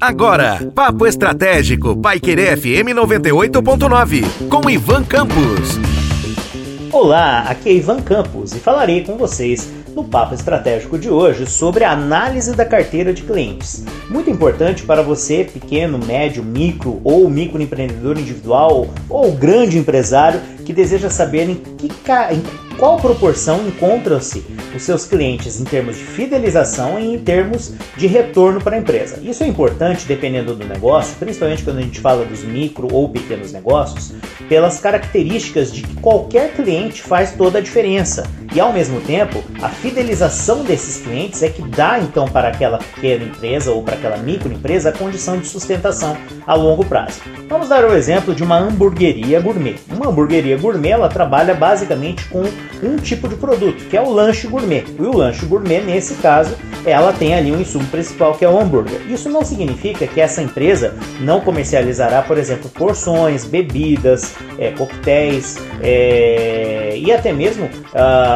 Agora, Papo Estratégico, Paiquerê FM 98.9, com Ivan Campos. Olá, aqui é Ivan Campos e falarei com vocês no Papo Estratégico de hoje sobre a análise da carteira de clientes. Muito importante para você, pequeno, médio, micro ou microempreendedor individual ou grande empresário que deseja saber em que, em qual proporção encontram-se os seus clientes em termos de fidelização e em termos de retorno para a empresa. Isso é importante dependendo do negócio, principalmente quando a gente fala dos micro ou pequenos negócios, pelas características de que qualquer cliente faz toda a diferença. E ao mesmo tempo, a fidelização desses clientes é que dá então para aquela pequena empresa ou para aquela microempresa a condição de sustentação a longo prazo. Vamos dar o exemplo de uma hamburgueria gourmet. Uma hamburgueria gourmet ela trabalha basicamente com um tipo de produto, que é o lanche gourmet. E o lanche gourmet, nesse caso, ela tem ali um insumo principal que é o hambúrguer. Isso não significa que essa empresa não comercializará, por exemplo, porções, bebidas, é, coquetéis é, e até mesmo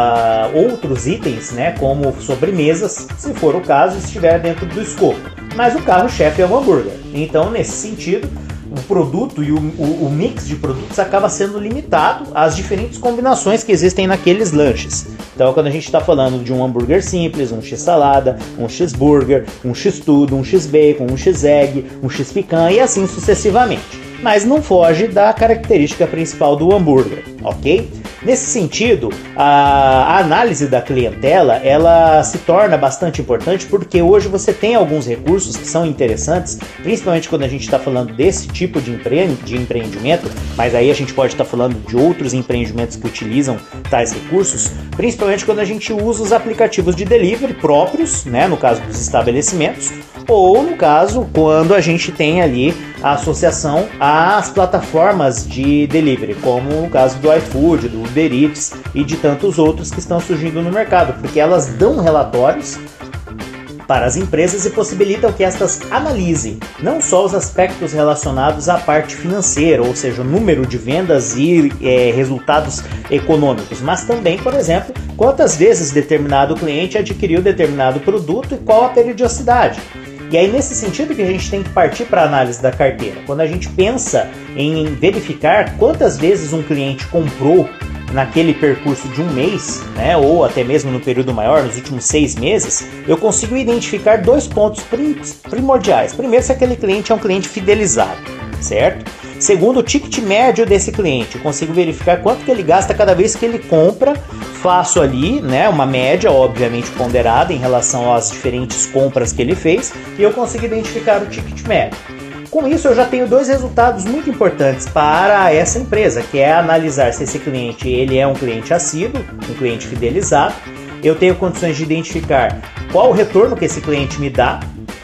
uh, outros itens, né, como sobremesas, se for o caso, estiver dentro do escopo. Mas o carro-chefe é o hambúrguer. Então, nesse sentido, o produto e o, o, o, mix de produtos acaba sendo limitado às diferentes combinações que existem naqueles lanches. Então, quando a gente está falando de um hambúrguer simples, um x-salada, um x-burger, um x-tudo, um x-bacon, um x-egg, um x-picanha e assim sucessivamente. Mas não foge da característica principal do hambúrguer, ok? Nesse sentido, a, análise da clientela ela se torna bastante importante porque hoje você tem alguns recursos que são interessantes, principalmente quando a gente está falando desse tipo de, empre de empreendimento, mas aí a gente pode estar tá falando de outros empreendimentos que utilizam tais recursos, principalmente quando a gente usa os aplicativos de delivery próprios, né, no caso dos estabelecimentos, ou no caso quando a gente tem ali a associação às plataformas de delivery, como no caso do iFood, do Uber Eats e de tantos outros que estão surgindo no mercado, porque elas dão relatórios para as empresas e possibilitam que estas analisem não só os aspectos relacionados à parte financeira, ou seja, o número de vendas e é, resultados econômicos, mas também, por exemplo, quantas vezes determinado cliente adquiriu determinado produto e qual a periodicidade. E aí, nesse sentido que a gente tem que partir para a análise da carteira. Quando a gente pensa em verificar quantas vezes um cliente comprou naquele percurso de um mês, né, ou até mesmo no período maior, nos últimos seis meses, eu consigo identificar dois pontos primordiais. Primeiro, se aquele cliente é um cliente fidelizado, certo? Segundo, o ticket médio desse cliente, eu consigo verificar quanto que ele gasta cada vez que ele compra faço ali, né, uma média, obviamente ponderada em relação às diferentes compras que ele fez, e eu consigo identificar o ticket médio. Com isso, eu já tenho dois resultados muito importantes para essa empresa, que é analisar se esse cliente ele é um cliente assíduo, um cliente fidelizado. Eu tenho condições de identificar qual o retorno que esse cliente me dá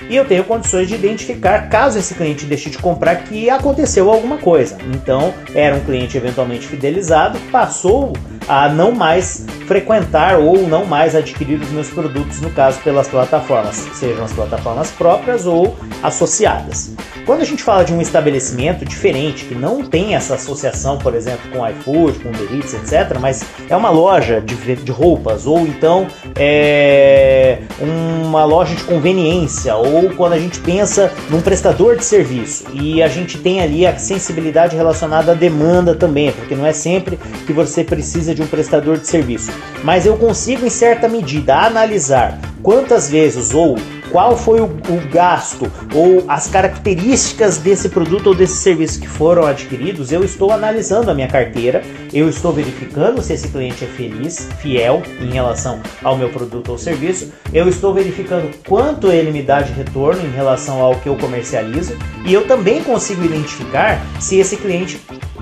e eu tenho condições de identificar caso esse cliente deixe de comprar que aconteceu alguma coisa. Então, era um cliente eventualmente fidelizado, passou a não mais frequentar ou não mais adquirir os meus produtos, no caso pelas plataformas, sejam as plataformas próprias ou associadas. Quando a gente fala de um estabelecimento diferente, que não tem essa associação, por exemplo, com iFood, com Uber Eats, etc., mas é uma loja de, de roupas, ou então é uma loja de conveniência, ou quando a gente pensa num prestador de serviço e a gente tem ali a sensibilidade relacionada à demanda também, porque não é sempre que você precisa de um prestador de serviço, mas eu consigo em certa medida analisar quantas vezes ou qual foi o, o, gasto ou as características desse produto ou desse serviço que foram adquiridos, eu estou analisando a minha carteira, eu estou verificando se esse cliente é feliz, fiel em relação ao meu produto ou serviço, eu estou verificando quanto ele me dá de retorno em relação ao que eu comercializo e eu também consigo identificar se esse cliente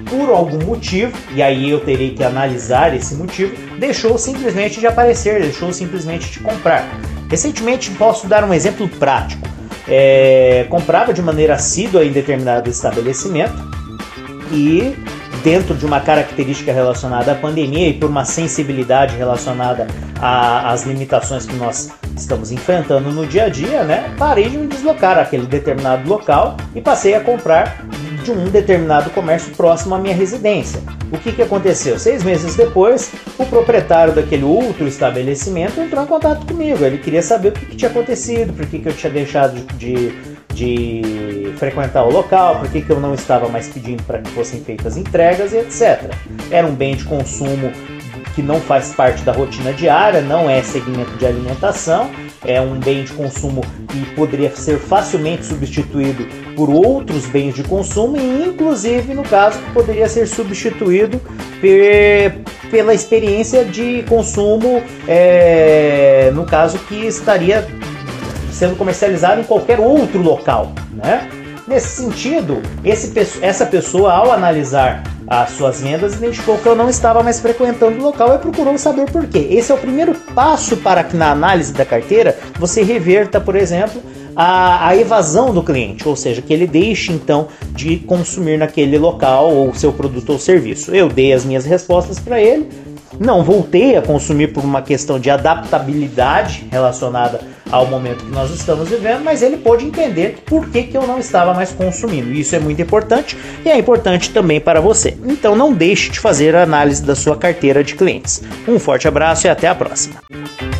por algum motivo, e aí eu terei que analisar esse motivo, deixou simplesmente de aparecer, deixou simplesmente de comprar. Recentemente posso dar um exemplo prático. É, comprava de maneira assídua em determinado estabelecimento e dentro de uma característica relacionada à pandemia e por uma sensibilidade relacionada às limitações que nós estamos enfrentando no dia a dia, né? Parei de me deslocar àquele determinado local e passei a comprar de um determinado comércio próximo à minha residência. O que, que aconteceu? Seis meses depois, o proprietário daquele outro estabelecimento entrou em contato comigo. Ele queria saber o que, que tinha acontecido, por que, que eu tinha deixado de, de frequentar o local, por que, que eu não estava mais pedindo para que fossem feitas entregas e etc. Era um bem de consumo que não faz parte da rotina diária, não é segmento de alimentação, é um bem de consumo que poderia ser facilmente substituído por outros bens de consumo e, inclusive, no caso, poderia ser substituído pela experiência de consumo, é, no caso que estaria sendo comercializado em qualquer outro local, né? Nesse sentido, esse, essa pessoa, ao analisar as suas vendas, identificou que eu não estava mais frequentando o local e procurou saber por quê. Esse é o primeiro passo para que na análise da carteira você reverta, por exemplo, a, a, evasão do cliente, ou seja, que ele deixe então de consumir naquele local ou seu produto ou serviço. Eu dei as minhas respostas para ele, não voltei a consumir por uma questão de adaptabilidade relacionada ao momento que nós estamos vivendo, mas ele pôde entender por que, que eu não estava mais consumindo. Isso é muito importante e é importante também para você. Então não deixe de fazer a análise da sua carteira de clientes. Um forte abraço e até a próxima.